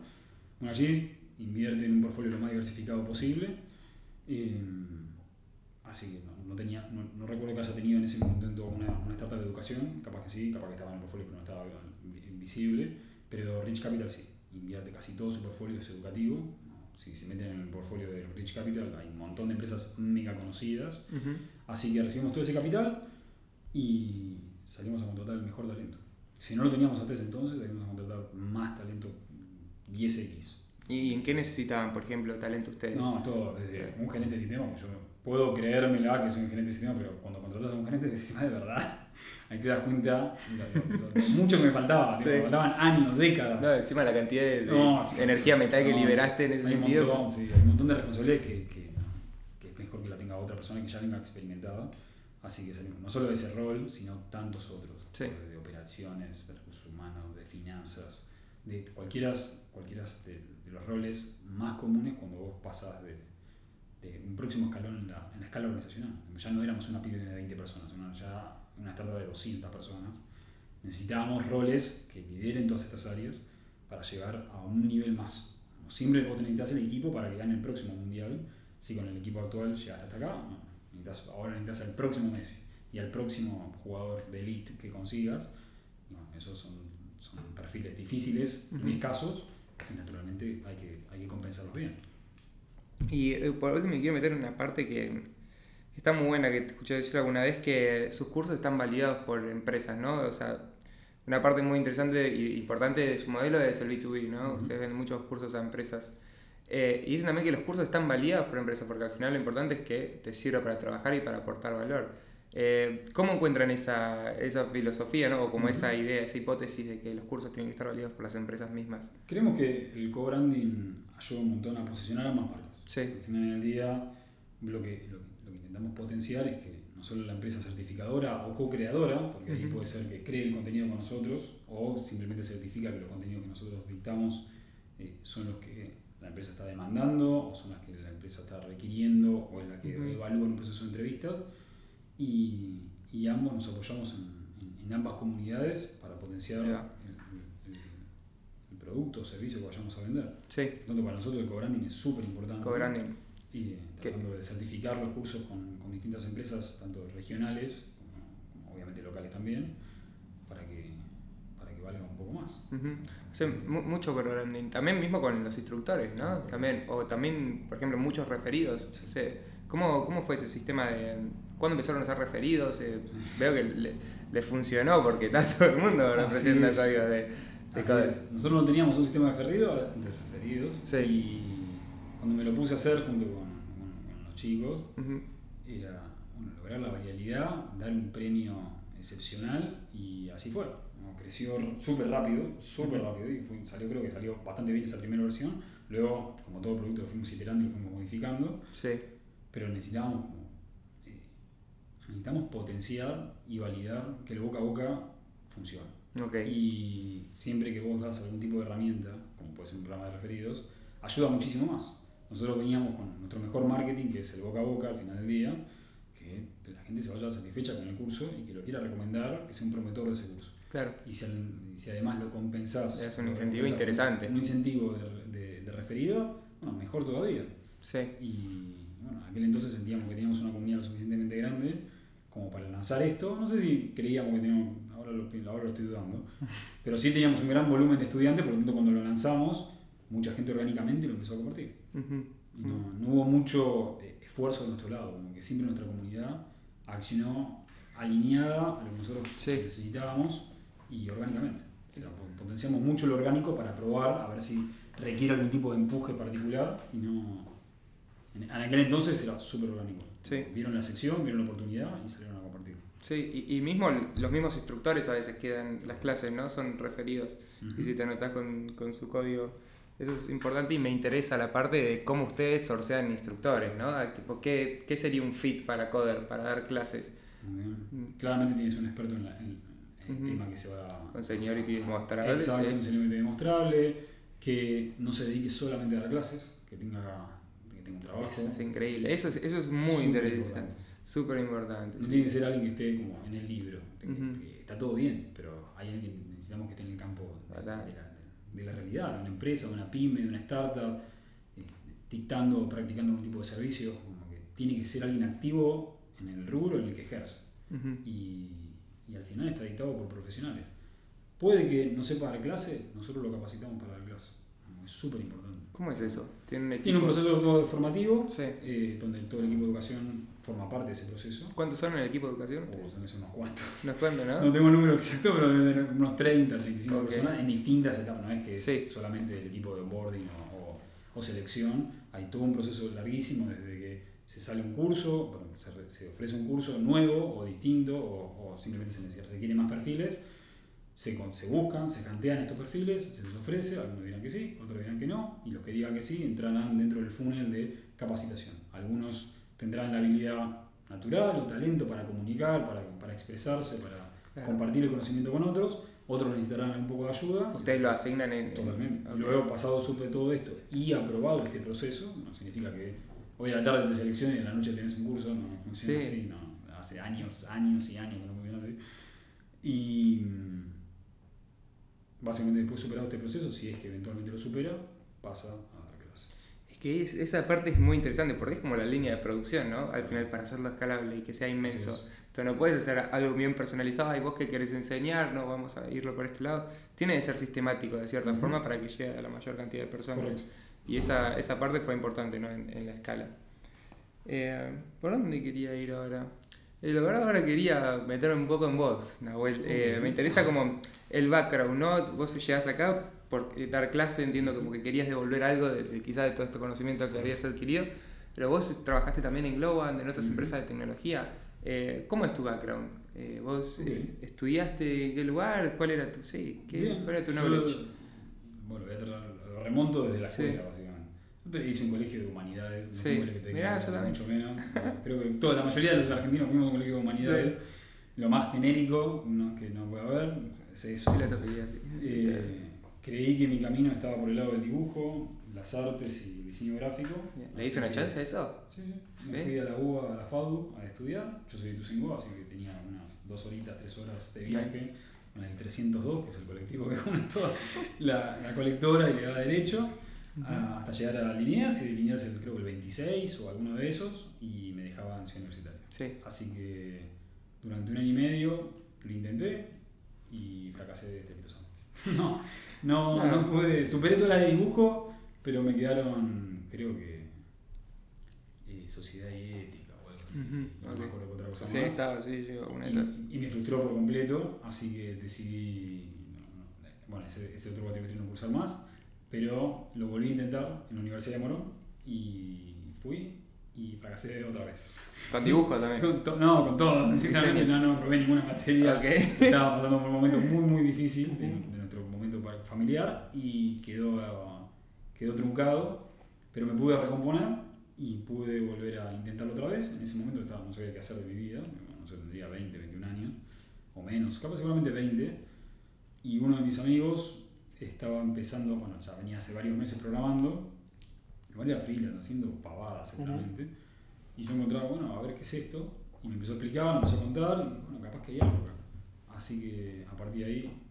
Monagis invierte en un portfolio lo más diversificado posible. Eh, así que no, tenía, no, recuerdo que haya tenido en ese momento una, una startup de educación, capaz que sí, capaz que estaba en el portfolio pero no estaba visible, pero Rich Capital sí, invierte casi todo su portfolio es educativo, si se meten en el portfolio de Rich Capital, hay un montón de empresas mega conocidas. Así que recibimos todo ese capital y salimos a contratar el mejor talento. Si no lo teníamos antes entonces, salimos a contratar más talento 10x. ¿Y en qué necesitaban, por ejemplo, talento ustedes? No, todo, desde un gerente de sistema, pues yo puedo creérmela que soy un gerente de sistema, pero cuando contratas a un gerente de sistema de verdad, ahí te das cuenta mucho que me faltaba, me faltaban años, décadas. No, encima la cantidad de, energía mental que liberaste en ese sentido. Un montón, sí, hay un montón de responsabilidades que, que, que, es mejor que la tenga otra persona que ya venga experimentada. Así que salimos no solo de ese rol, sino tantos otros, de, operaciones, de recursos humanos, de finanzas, de cualquiera, cualquiera de, de los roles más comunes cuando vos pasás de un próximo escalón en la, en la, escala organizacional. Ya no éramos una pyme de 20 personas, ya una startup de 200 personas. Necesitábamos roles que lideren todas estas áreas para llegar a un nivel más. siempre vos necesitas el equipo para que gane el próximo mundial. Si con el equipo actual llegaste hasta acá, necesitas, ahora necesitas el próximo Messi y al próximo jugador de elite que consigas. esos son, son perfiles difíciles, muy escasos, y naturalmente hay que, hay que compensarlos bien. Y eh, por último me quiero meter en una parte que está muy buena, que te escuché decir alguna vez, que sus cursos están validados por empresas, ¿no? O sea, una parte muy interesante e importante de su modelo es el B2B, ¿no? Ustedes ven muchos cursos a empresas. Eh, y dicen también que los cursos están validados por empresas, porque al final lo importante es que te sirva para trabajar y para aportar valor. Eh, ¿Cómo encuentran esa, esa filosofía, ¿no? o como esa idea, esa hipótesis de que los cursos tienen que estar validados por las empresas mismas? Creemos que el co-branding ayuda un montón a posicionar a más marcas. Sí. Al final del día, lo que, lo, que intentamos potenciar es que no solo la empresa certificadora o co-creadora, porque ahí puede ser que cree el contenido con nosotros, o simplemente certifica que los contenidos que nosotros dictamos eh, son los que la empresa está demandando, o son las que la empresa está requiriendo, o en la que evalúa un proceso de entrevistas, y, y ambos nos apoyamos en, en, ambas comunidades para potenciar producto o servicio que vayamos a vender. Sí. Tanto para nosotros el co-branding es súper importante. Co-branding. Y eh, tratando de certificar los cursos con, con, distintas empresas, tanto regionales como, obviamente locales también, para que, para que valga un poco más. mucho co-branding. También mismo con los instructores, ¿no? También, o también, por ejemplo, muchos referidos. ¿Cómo, ¿Cómo fue ese sistema de... ¿Cuándo empezaron a ser referidos? Eh, veo que le, le, funcionó porque está todo el mundo ofreciendo códigos de nosotros no teníamos un sistema de, referidos, de referidos y cuando me lo puse a hacer junto con, los chicos, era, bueno, lograr la variabilidad, dar un premio excepcional y así fue. Creció súper rápido, súper rápido y salió, creo que salió bastante bien esa primera versión. Luego, como todo producto, lo fuimos iterando y lo fuimos modificando. Sí. Pero necesitábamos, eh, necesitamos potenciar y validar que el boca a boca funciona. Okay. Y siempre que vos das algún tipo de herramienta, como puede ser un programa de referidos, ayuda muchísimo más. Nosotros veníamos con nuestro mejor marketing, que es el boca a boca al final del día, que la gente se vaya satisfecha con el curso y que lo quiera recomendar, que sea un promotor de ese curso. Claro. Y si, si además lo compensás. Es un incentivo interesante. Un, incentivo de, de, referido, bueno, mejor todavía. Sí. Y bueno, en aquel entonces sentíamos que teníamos una comunidad lo suficientemente grande como para lanzar esto. No sé si creíamos que teníamos, ahora lo, ahora lo estoy dudando, pero sí teníamos un gran volumen de estudiantes, por lo tanto cuando lo lanzamos, mucha gente orgánicamente lo empezó a compartir. y no, no, hubo mucho eh, esfuerzo de nuestro lado, como que siempre nuestra comunidad accionó alineada a lo que nosotros necesitábamos y orgánicamente. potenciamos mucho lo orgánico para probar, a ver si requiere algún tipo de empuje particular y no... En, aquel entonces era súper orgánico. Vieron la sección, vieron la oportunidad y salieron. Sí, y, mismo los mismos instructores a veces quedan las clases, ¿no? Son referidos. Y si te anotas con, con, su código, eso es importante y me interesa la parte de cómo ustedes sortean instructores, ¿no? Tipo, ¿qué, ¿qué, sería un fit para Coder, para dar clases? Claramente tienes un experto en, la, el tema que se va a... Con seniority demostrable. Exacto, un seniority demostrable, que no se dedique solamente a dar clases, que tenga, que tenga un trabajo. Eso es increíble, eso es, eso es muy interesante, súper importante. No tiene que ser alguien que esté como en el libro, está todo bien, pero hay alguien que necesitamos que esté en el campo de, la, de la, realidad, una empresa, una pyme, una startup, eh, dictando o practicando algún tipo de servicio, como que tiene que ser alguien activo en el rubro en el que ejerce. y, y al final está dictado por profesionales. Puede que no sepa dar clase, nosotros lo capacitamos para dar clase. Es súper importante. ¿Cómo es eso? ¿Tiene un, proceso formativo eh, donde todo el equipo de educación forma parte de ese proceso. ¿Cuántos son en el equipo de educación? Oh, son unos cuantos. ¿Unos cuantos, no? No tengo el número exacto, pero unos 30, 35 personas en distintas etapas. No es que es solamente el equipo de onboarding o, o, selección. Hay todo un proceso larguísimo desde que se sale un curso, bueno, se, ofrece un curso nuevo o distinto o, o simplemente se requiere más perfiles se, se buscan, se cantean estos perfiles, se les ofrece, algunos dirán que sí, otros dirán que no, y los que digan que sí entrarán dentro del funnel de capacitación. Algunos tendrán la habilidad natural o talento para comunicar, para, para expresarse, para compartir el conocimiento con otros, otros necesitarán un poco de ayuda. Ustedes lo asignan en... Totalmente. Luego, pasado supe todo esto y aprobado este proceso, no significa que hoy a la tarde te selecciones y en la noche tenés un curso, no, funciona así, no. Hace años, años y años que no funciona así. Y básicamente después superado este proceso, si es que eventualmente lo supera, pasa clase. Es que esa parte es muy interesante porque es como la línea de producción, ¿no? Al final, para hacerlo escalable y que sea inmenso. Entonces no puedes hacer algo bien personalizado, y vos que querés enseñar, no vamos a irlo por este lado. Tiene que ser sistemático de cierta forma para que llegue a la mayor cantidad de personas. Y esa, esa parte fue importante ¿no? en, en la escala. Eh, ¿Por dónde quería ir ahora? Eh, la verdad ahora quería meterme un poco en vos, Nahuel. Eh, me interesa como el background, ¿no? Vos llegás acá por dar clase, entiendo como que querías devolver algo de, quizás de todo este conocimiento que habías adquirido, pero vos trabajaste también en Global, en otras empresas de tecnología. Eh, ¿Cómo es tu background? ¿Vos estudiaste en qué lugar? ¿Cuál era tu, sí, qué, ¿cuál era tu knowledge? bueno, voy a lo remonto desde la escuela, Hice un colegio de humanidades, sí. que te Mirá, mucho menos. Creo que toda la mayoría de los argentinos fuimos a un colegio de humanidades. Lo más genérico que no puede haber es eso. Eh, creí que mi camino estaba por el lado del dibujo, las artes y el diseño gráfico. ¿Le hice una chance a eso? Sí, sí. Me fui a la UBA, a la FADU, a estudiar. Yo soy de Ituzaingó, así que tenía unas dos horitas, tres horas de viaje con el 302, que es el colectivo que toda la, la colectora y le da derecho hasta llegar a Lineas y de Lineas creo que el 26 o alguno de esos y me dejaba en Ciudad Universitaria. Sí. Así que durante un año y medio lo intenté y fracasé estrepitosamente. no, no, no, pude, superé toda la de dibujo, pero me quedaron, creo que, eh, sociedad y ética o algo así. No me acuerdo otra cosa sí, más. Estaba, sí, una y, y, me frustró por completo, así que decidí, bueno, ese, ese otro cuatrimestre no cursar más pero lo volví a intentar en la Universidad de Morón y fui y fracasé otra vez. ¿Con dibujo también? Con to- no, con todo. Directamente no, no probé ninguna materia. Ok. Estaba pasando por un momento muy, muy difícil de, de momento familiar y quedó, quedó truncado, pero me pude recomponer y pude volver a intentarlo otra vez. En ese momento estaba, no sabía qué hacer de mi vida, no sé, tendría 20, 21 años o menos, capaz seguramente 20. Y uno de mis amigos estaba empezando, bueno, ya venía hace varios meses programando, igual era freelance, haciendo pavadas seguramente. Y yo encontraba, bueno, a ver qué es esto. Y me empezó a explicar, me empezó a contar, y bueno, capaz que hay algo acá. Así que a partir de ahí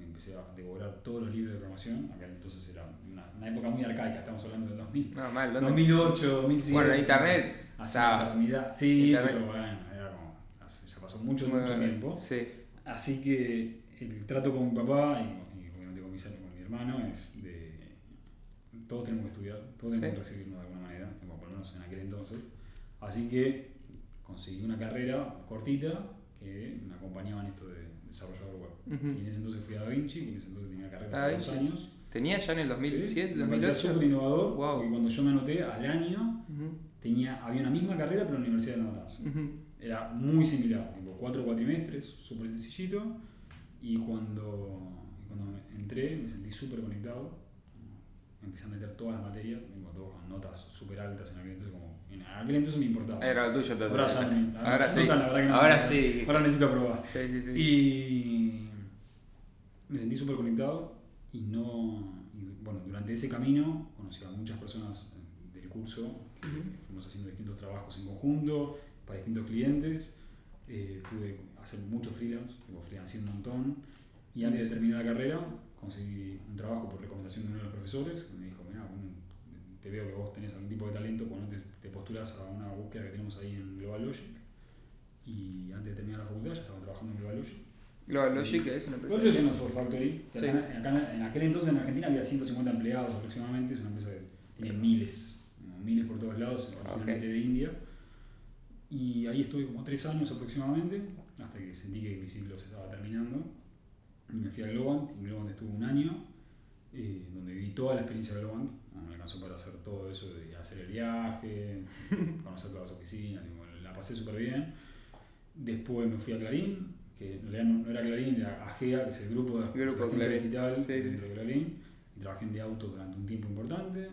me empecé a devorar todos los libros de programación. Acá entonces era una, una época muy arcaica, estamos hablando del 2000. No, mal, ¿dónde? 2008, 2007. Bueno, internet. Hace eternidad. Sí, Internet. pero bueno, era como, ya pasó mucho, mucho tiempo. Sí. Así que el trato con mi papá y, y obviamente con, mis- con mi hermano es de. Todos tenemos que estudiar, todos tenemos que recibirnos de alguna manera, como por lo menos en aquel entonces. Así que conseguí una carrera cortita que me acompañaba en esto de desarrollador web. Y en ese entonces fui a Da Vinci, que en ese entonces tenía carrera de dos años. ¿Tenía ya en el 2007, Sí, me parecía 2008? súper innovador, Wow. porque cuando yo me anoté al año tenía, había una misma carrera pero en la Universidad de Natas. ujú. Era muy similar, tipo cuatro cuatrimestres, súper sencillito. Y cuando, y cuando entré me sentí súper conectado. Empecé a meter todas las materias, todos con notas súper altas en aquel entonces. Como, en aquel entonces me importaba. Era lo tuyo entonces. Ahora ya no Ahora no sí. tan, la verdad que no. Ahora sí. Ahora necesito aprobar. Sí, sí, sí. Y me sentí súper conectado y no. y bueno, durante ese camino conocí a muchas personas eh, del curso que Ujú. fuimos haciendo distintos trabajos en conjunto para distintos clientes. Eh, pude hacer mucho freelance, tipo freelance un montón. Y antes de terminar la carrera, conseguí un trabajo por recomendación de uno de los profesores. que Me dijo: Mira, te veo que vos tenés algún tipo de talento, no te, te postulas a una búsqueda que tenemos ahí en Global Logic. Y antes de terminar la facultad, ya estaba trabajando en Global Logic. Global Logic es una empresa. Global Logic es una software Sí. en aquel entonces en Argentina había 150 empleados aproximadamente. Es una empresa que tiene miles, miles por todos lados, originalmente de India. Y ahí estuve como tres años aproximadamente, hasta que sentí que mi ciclo se estaba terminando. Y me fui a Globant, y en Globant estuve un año, eh, donde viví toda la experiencia de Globant. Me alcanzó para hacer todo eso de hacer el viaje, conocer todas las oficinas, la pasé súper bien. Después me fui a Clarín, que en realidad no, era Clarín, era AGEA, que es el grupo de Grupo la agencia Clarín. digital Sí, sí, dentro sí. de Clarín. Y trabajé en de auto durante un tiempo importante.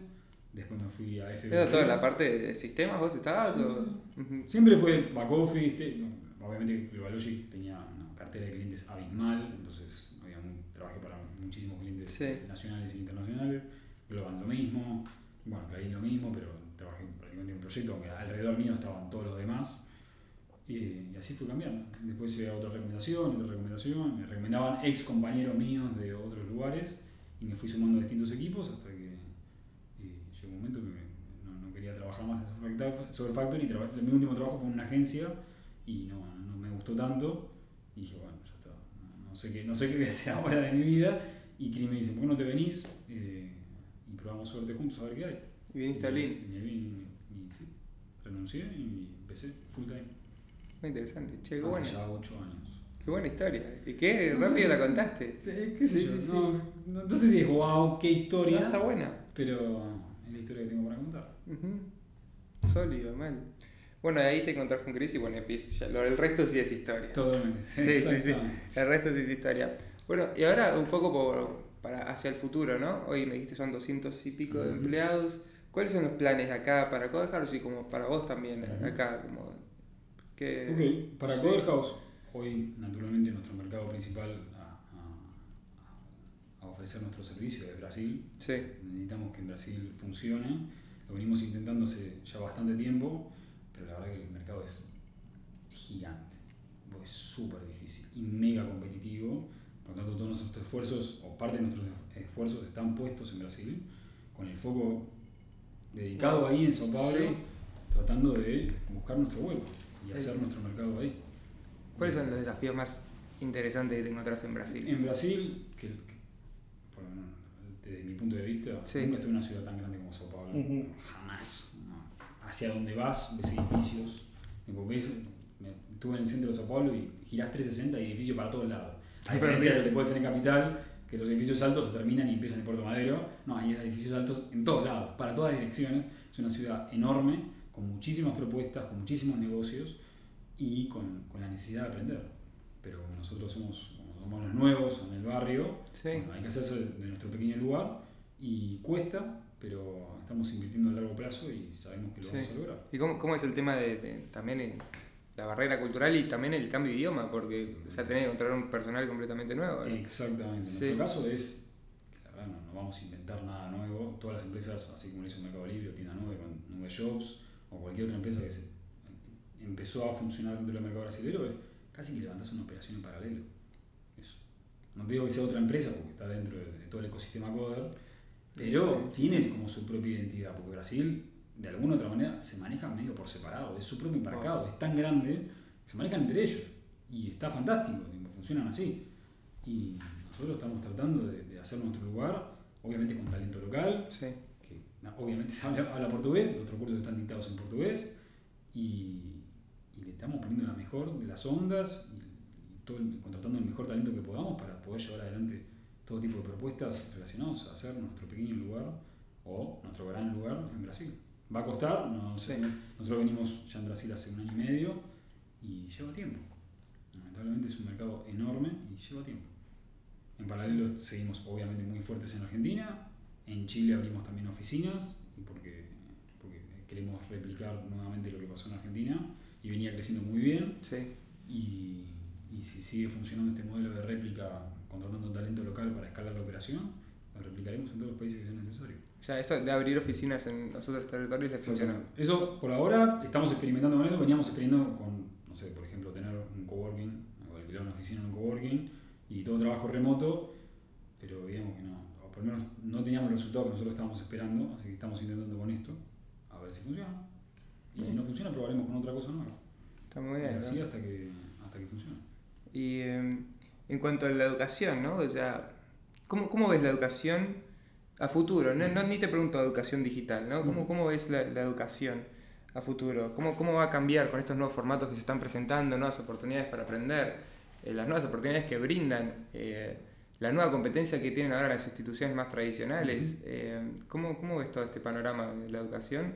Después me fui a FB. ¿Era toda la parte de sistemas vos estabas? Sí. Siempre fue back office, obviamente Globalogic tenía una cartera de clientes abismal, entonces había un- trabajé para muchísimos clientes Sí. nacionales e internacionales, Globan lo mismo, bueno, Clarín lo mismo, pero trabajé prácticamente en un proyecto, aunque alrededor mío estaban todos los demás, y, y así fue cambiando. Después llegué otra recomendación, otra recomendación, me recomendaban ex compañeros míos de otros lugares, y me fui sumando a distintos equipos hasta que eh, llegó un momento que me- no, no quería trabajar más Software Factory- y mi último trabajo fue en una agencia y no, no me gustó tanto. Y dije, bueno, ya está. No, no sé qué, no sé qué voy a hacer ahora de mi vida. Y Cris me dice, ¿por qué no te venís? Eh, probamos suerte juntos a ver qué hay. Y viniste a Lean. Y, sí, renuncié y empecé full time. Muy interesante. Che, qué Hace buena. ya 8 años. Qué buena historia. ¿Y qué No rápido si- la contaste? ¿Qué sé Sí, yo? sí, sí. No, no, no sé si es wow, qué historia, No, está buena. pero es la historia que tengo para contar. Sólido, mal. Bueno, ahí te encontrás con Chris y bueno, empieza ya. Lo, el resto sí es historia. Totalmente. Sí, sí, sí. El resto sí es historia. Bueno, y ahora un poco por, para hacia el futuro, ¿no? Hoy me dijiste son 200 y pico de empleados. ¿Cuáles son los planes acá para Code House y como para vos también acá? Como, que, Ok, para Sí. Coder House, hoy naturalmente nuestro mercado principal a, a- a ofrecer nuestro servicio es Brasil. Sí, Necesitamos que en Brasil funcione. Lo venimos intentando hace ya bastante tiempo, pero la verdad que el mercado es gigante. Es súper difícil y mega competitivo. Por lo tanto, todos nuestros esfuerzos, o parte de nuestros esfuerzos, están puestos en Brasil, con el foco dedicado ahí en Sao Paulo, Sí. tratando de buscar nuestro hueco y Sí. hacer nuestro mercado ahí. ¿Cuáles son los desafíos más interesantes que te encontrás en Brasil? En Brasil, que, que- por lo menos desde mi punto de vista, Sí. nunca estuve en una ciudad tan grande como Sao Paulo. Jamás. no. Hacia donde vas, ves edificios. Ves- me- estuve en el centro de Sao Paulo y girás 360 y edificios para todos lados. A diferencia de lo que puede ser en Capital, que los edificios altos se terminan y empiezan en Puerto Madero. No, hay edificios altos en todos lados, para todas direcciones. Es una ciudad enorme, con muchísimas propuestas, con muchísimos negocios y con, con la necesidad de aprender. Pero nosotros somos, somos los nuevos en el barrio, hay que hacerse de nuestro pequeño lugar y cuesta, pero estamos invirtiendo a largo plazo y sabemos que lo vamos a lograr. ¿Y cómo, cómo es el tema de, también la barrera cultural y también el cambio de idioma? Porque o sea, tenés que encontrar un personal completamente nuevo. Exactamente. En nuestro caso es, la verdad, no, vamos a inventar nada nuevo. Todas las empresas, así como lo hizo Mercado Libre, Tienda Nube, con Nube Jobs o cualquier otra empresa que se empezó a funcionar dentro del mercado brasileño, es casi que levantas una operación en paralelo. Eso. No digo que sea otra empresa porque está dentro de, todo el ecosistema Coder, pero tiene como su propia identidad, porque Brasil de alguna u otra manera se maneja medio por separado, es su propio mercado, es tan grande que se manejan entre ellos y está fantástico, funcionan así. Y nosotros estamos tratando de, hacer nuestro lugar, obviamente con talento local, que obviamente se habla, portugués, nuestros cursos están dictados en portugués y, le estamos poniendo la mejor de las ondas y, contratando el mejor talento que podamos para poder llevar adelante todo tipo de propuestas relacionadas a hacer nuestro pequeño lugar o nuestro gran lugar en Brasil. Va a costar, no sé, nosotros venimos ya en Brasil hace un año y medio y lleva tiempo. Lamentablemente es un mercado enorme y lleva tiempo. En paralelo seguimos obviamente muy fuertes en Argentina, en Chile abrimos también oficinas porque, porque queremos replicar nuevamente lo que pasó en Argentina y venía creciendo muy bien. Y, y si sigue funcionando este modelo de réplica contratando talento local para escalar la operación, replicaremos en todos los países que sea necesario. O sea, esto de abrir oficinas en los otros territorios les funciona. Eso por ahora estamos experimentando con eso, veníamos experimentando con, no sé, por ejemplo, tener un coworking, o alquilar una oficina en un coworking y todo trabajo remoto, pero digamos que no, o por lo menos no teníamos los resultados que nosotros estábamos esperando, así que estamos intentando con esto, a ver si funciona. Y si no funciona, probaremos con otra cosa nueva. Está muy bien. Y así hasta que, hasta que funcione. Y em, en cuanto a la educación, ¿no? O sea, ¿cómo, cómo ves la educación a futuro? No, ni te pregunto educación digital, ¿no? ¿Cómo, cómo ves la, la, educación a futuro? ¿Cómo, ¿Cómo va a cambiar con estos nuevos formatos que se están presentando, nuevas oportunidades para aprender, eh, las nuevas oportunidades que brindan, eh, la nueva competencia que tienen ahora las instituciones más tradicionales? Eh, ¿cómo, ¿Cómo ves todo este panorama de la educación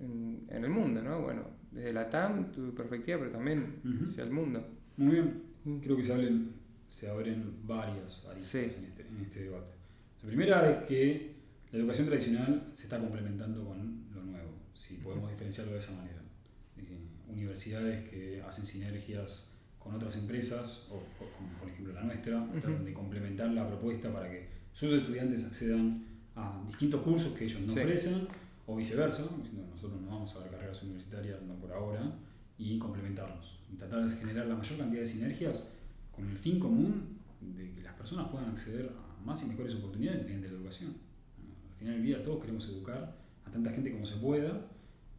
en, el mundo, ¿no? Bueno, desde la TAM, tu perspectiva, pero también hacia el mundo. Muy bien. Creo que se hablen se abren varias aristas en, este, en, este, debate. La primera es que la educación tradicional se está complementando con lo nuevo, si podemos diferenciarlo de esa manera. Eh, universidades que hacen sinergias con otras empresas, o, como por ejemplo la nuestra, tratan de complementar la propuesta para que sus estudiantes accedan a distintos cursos que ellos no ofrecen, o viceversa, nosotros no vamos a dar carreras universitarias, no por ahora, y complementarnos. Y tratar de generar la mayor cantidad de sinergias con el fin común de que las personas puedan acceder a más y mejores oportunidades mediante la educación. Al final del día todos queremos educar a tanta gente como se pueda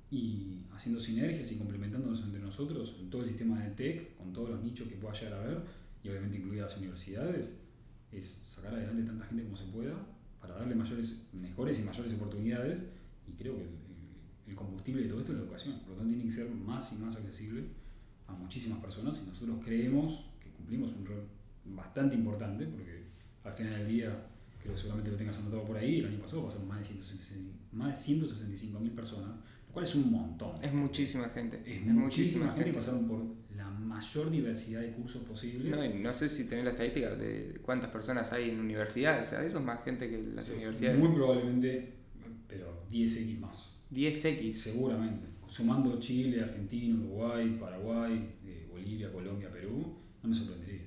y haciendo sinergias y complementándonos entre nosotros en todo el sistema de TEC, con todos los nichos que pueda llegar a haber y obviamente incluidas las universidades, es sacar adelante tanta gente como se pueda para darle mayores, mejores y mayores oportunidades y creo que el, el combustible de todo esto es la educación, por lo tanto tiene que ser más y más accesible a muchísimas personas y nosotros creemos cumplimos un rol bastante importante, porque al final del día, creo que seguramente lo tengas anotado por ahí, el año pasado pasaron más de 165 mil personas, lo cual es un montón. Es muchísima gente. Es, muchísima, gente, y pasaron por la mayor diversidad de cursos posibles. No, no sé si tenés la estadística de cuántas personas hay en universidades, o sea, eso es más gente que las universidades. Muy probablemente, pero 10x más. 10x. Seguramente. Sumando Chile, Argentina, Uruguay, Paraguay, eh, Bolivia, Colombia, Perú, no me sorprendería.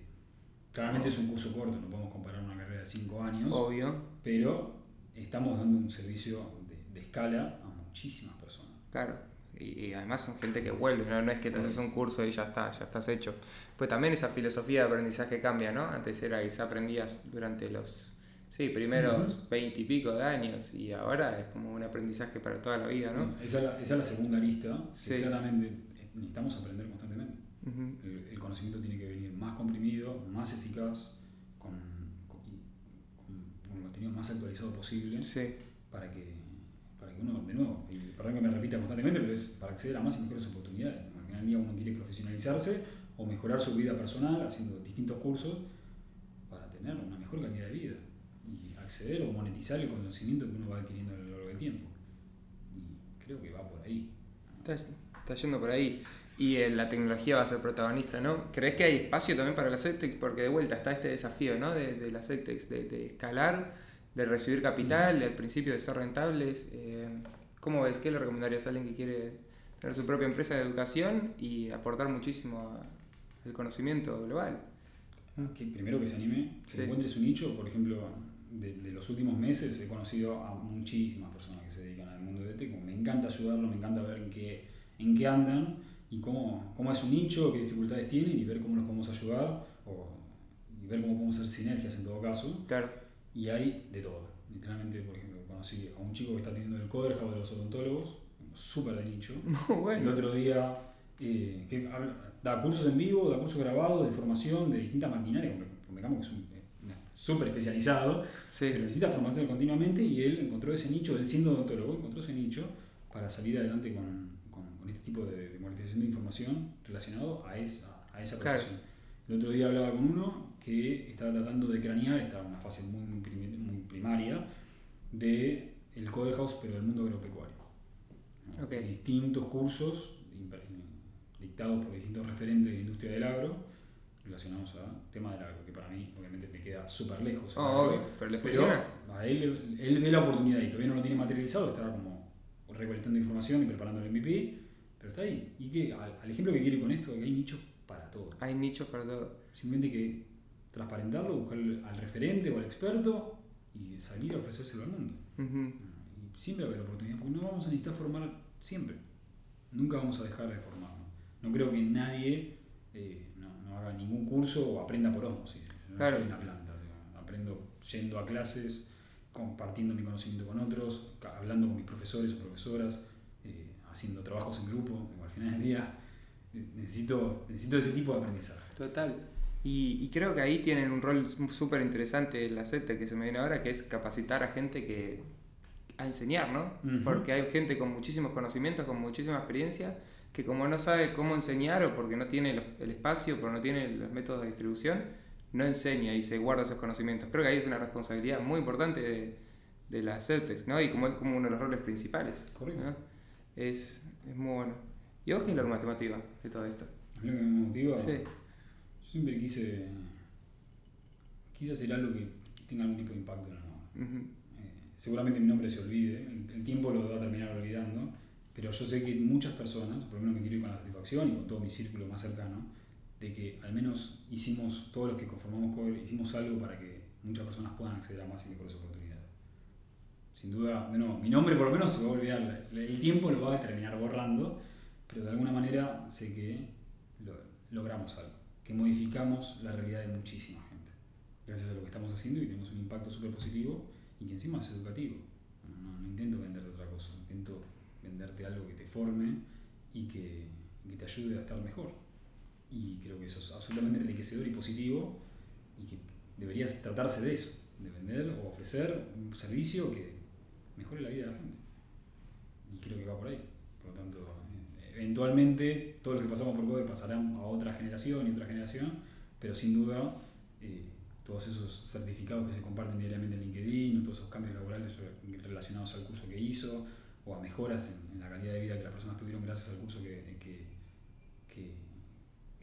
Claramente es un curso corto, no podemos comparar una carrera de 5 años. Obvio. Pero estamos dando un servicio de, escala a muchísimas personas. Claro. Y, además son gente que vuelve, ¿no? no es que te haces un curso y ya está, ya estás hecho. Pues también esa filosofía de aprendizaje cambia, ¿no? Antes era quizá aprendías durante los sí, primeros veinte y pico de años y ahora es como un aprendizaje para toda la vida, ¿no? Esa, es la segunda lista, claramente necesitamos aprender constantemente el, conocimiento tiene que venir más comprimido, más eficaz, con, con, con, contenido más actualizado posible para, que, para que uno, de nuevo, y perdón que me repita constantemente, pero es para acceder a más y mejores oportunidades. Al final del día uno quiere profesionalizarse o mejorar su vida personal haciendo distintos cursos para tener una mejor calidad de vida y acceder o monetizar el conocimiento que uno va adquiriendo a lo largo del tiempo. Y creo que va por ahí. Está, yendo por ahí. Y eh, la tecnología va a ser protagonista, ¿no? ¿Crees que hay espacio también para la SECTEX? Porque de vuelta está este desafío, ¿no? De, de la SECTEX, de, de, escalar, de recibir capital, del principio de ser rentables. Eh, ¿Cómo ves? ¿Qué le recomendarías a alguien que quiere tener su propia empresa de educación y aportar muchísimo al conocimiento global? Ah, que primero que se anime, que encuentre su nicho, por ejemplo, de, los últimos meses he conocido a muchísimas personas que se dedican al mundo de ETEC. Me encanta ayudarlos, me encanta ver en qué, en qué andan y cómo, cómo es su nicho, qué dificultades tienen y ver cómo los podemos ayudar o, y ver cómo podemos hacer sinergias en todo caso. Claro. Y hay de todo. Literalmente, por ejemplo, conocí a un chico que está teniendo el Coder de los odontólogos, súper de nicho. bueno. El otro día eh, que da cursos en vivo, da cursos grabados de formación de distintas maquinarias, digamos que es un súper especializado, pero necesita formación continuamente y él encontró ese nicho, él siendo odontólogo, encontró ese nicho para salir adelante con, con, este tipo de, de, información relacionado a esa, a esa profesión. El otro día hablaba con uno que estaba tratando de cranear, estaba en una fase muy, muy, primaria, de el Code House, pero del mundo agropecuario. Distintos cursos dictados por distintos referentes de la industria del agro relacionados a tema del agro, que para mí obviamente me queda súper lejos. Oh, pero le a él, él ve la oportunidad y todavía no lo tiene materializado, está como recolectando información y preparando el MVP, pero está ahí. Y que al, ejemplo que quiero con esto, que hay nichos para todo. Hay nichos para todo. Simplemente que transparentarlo, buscar al referente o al experto y salir a ofrecérselo al mundo. Y siempre va a haber oportunidad, porque no vamos a necesitar formar siempre. Nunca vamos a dejar de formarnos. No creo que nadie eh, haga ningún curso o aprenda por osmosis. No soy una planta. Aprendo yendo a clases, compartiendo mi conocimiento con otros, hablando con mis profesores o profesoras, haciendo trabajos en grupo. Al final del día necesito, necesito ese tipo de aprendizaje. Total. Y, creo que ahí tienen un rol súper interesante la CETE que se me viene ahora, que es capacitar a gente que a enseñar, ¿no? Porque hay gente con muchísimos conocimientos, con muchísima experiencia, que como no sabe cómo enseñar o porque no tiene el espacio, porque no tiene los métodos de distribución, no enseña y se guarda esos conocimientos. Creo que ahí es una responsabilidad muy importante de, de la CETEX, ¿no? Y como es como uno de los roles principales. Correcto. Es, es, muy bueno. ¿Y vos qué es lo que más te motiva de todo esto? Lo que me motiva. Sí. Yo siempre quise, quise hacer algo que tenga algún tipo de impacto en el mundo. Eh, seguramente mi nombre se olvide, el tiempo lo va a terminar olvidando pero yo sé que muchas personas, por lo menos me quiero ir con la satisfacción y con todo mi círculo más cercano, de que al menos hicimos, todos los que conformamos Cover, hicimos algo para que muchas personas puedan acceder a más y mejores oportunidades. Sin duda, no, mi nombre por lo menos se va a olvidar, el tiempo lo va a terminar borrando, pero de alguna manera sé que logramos algo, que modificamos la realidad de muchísima gente, gracias a lo que estamos haciendo y tenemos un impacto súper positivo y que encima es educativo. No, no intento vender otra cosa, intento venderte algo que te forme y que, que, te ayude a estar mejor. Y creo que eso es absolutamente enriquecedor y positivo y que deberías tratarse de eso, de vender o ofrecer un servicio que mejore la vida de la gente. Y creo que va por ahí. Por lo tanto, eventualmente todos los que pasamos por Code pasarán a otra generación y otra generación, pero sin duda eh, todos esos certificados que se comparten diariamente en LinkedIn, o todos esos cambios laborales relacionados al curso que hizo, o a mejoras en, la calidad de vida que las personas tuvieron gracias al curso que, que, que,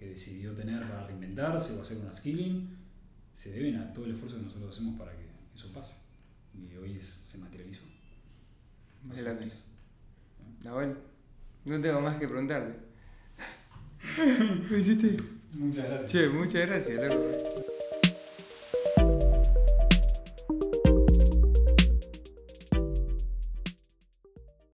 decidió tener para reinventarse o hacer una skilling, se deben a todo el esfuerzo que nosotros hacemos para que eso pase. Y hoy se materializó. Vale la pena. Nahuel, no tengo más que preguntarte. ¿Me hiciste? Muchas gracias. Che, muchas gracias, loco.